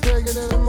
can't take it in.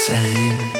same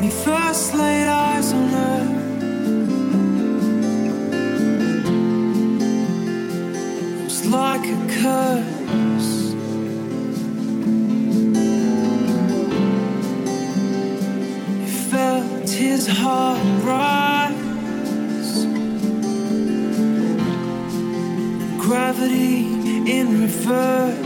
He first laid eyes on her, it was like a curse. You felt his heart rise. Gravity in reverse.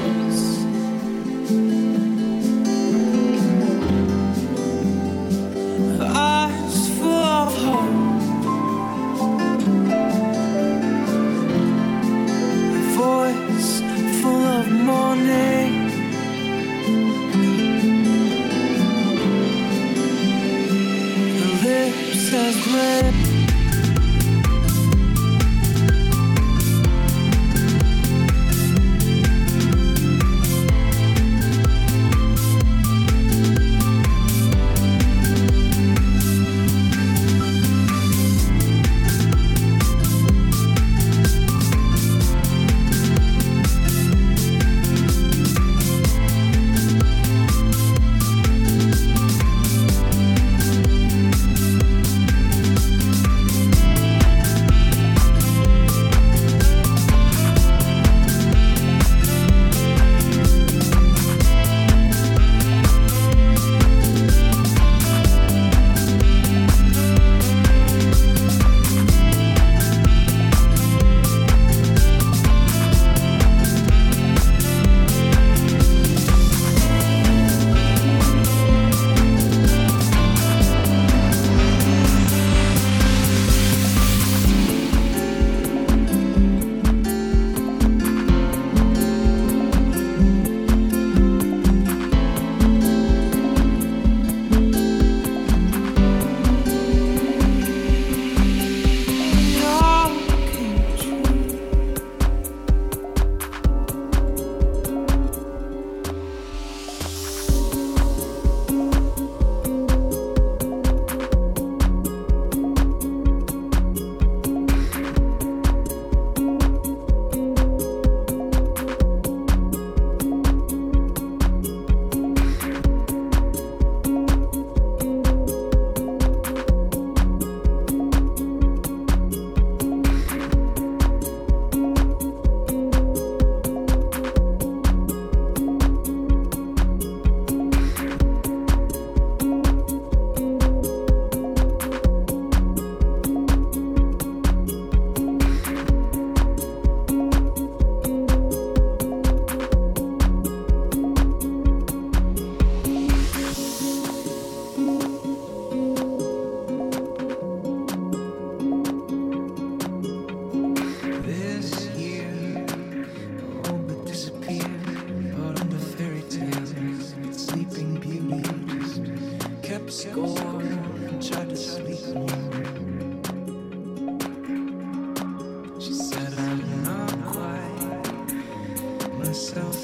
myself.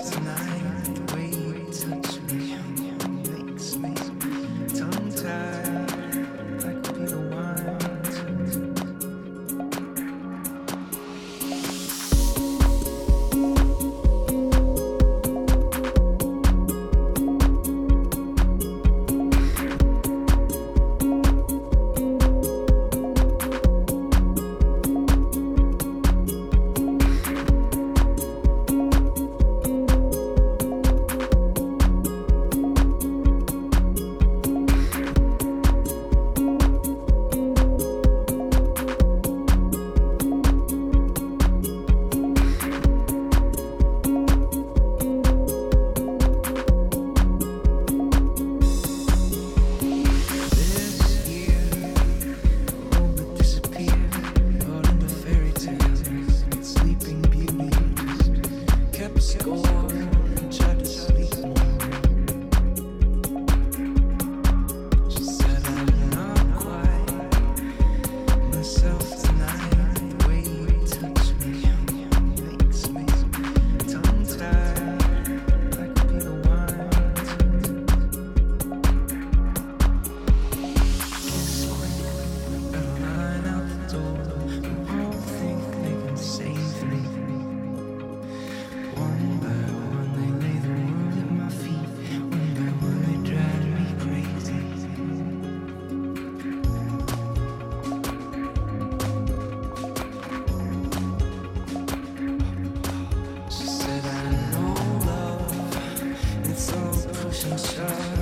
sunshine.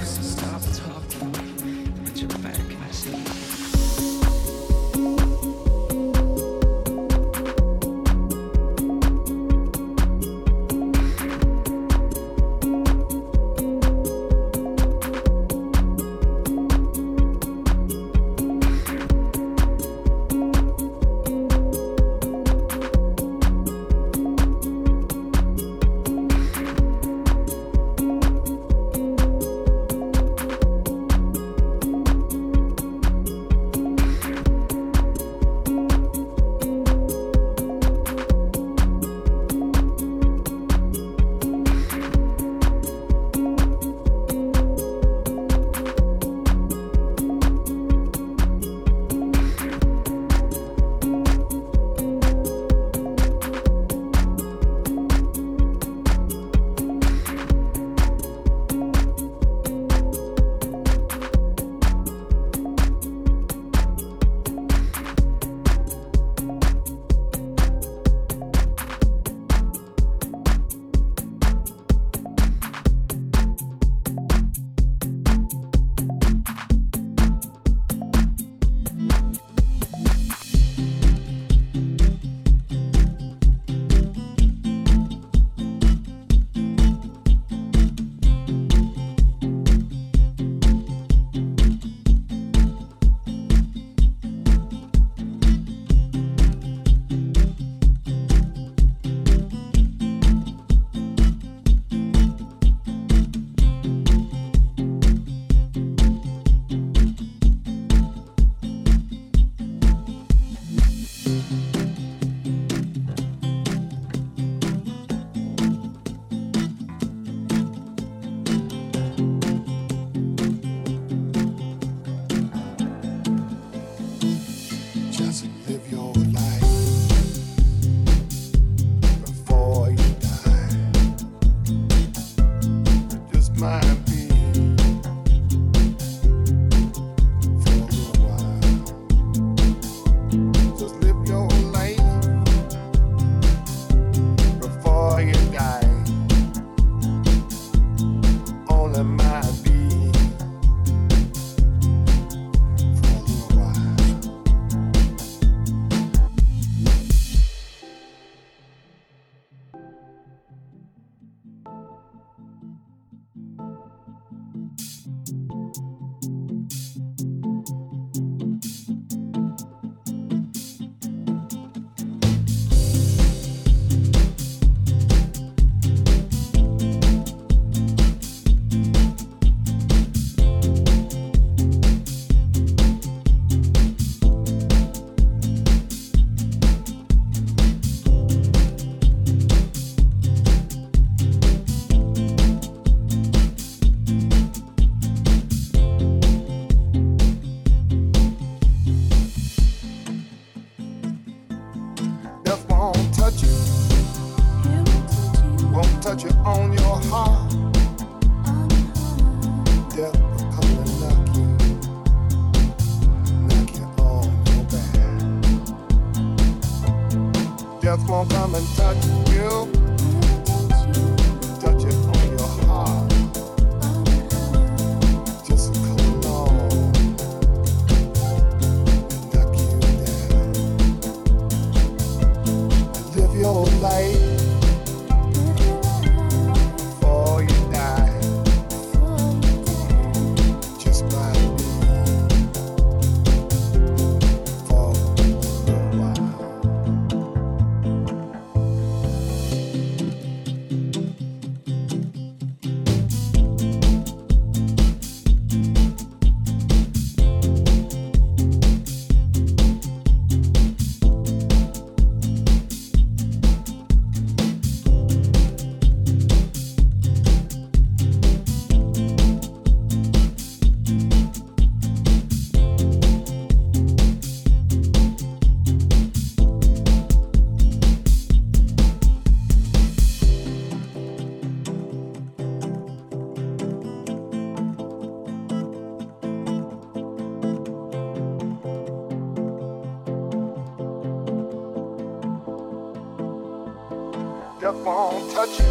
that won't touch you.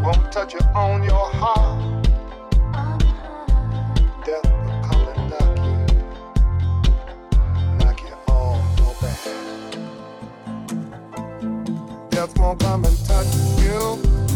Won't touch you on your heart. Death will come and knock you, knock you on your back. Death won't come and touch you.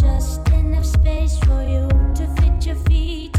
Just enough space for you to fit your feet.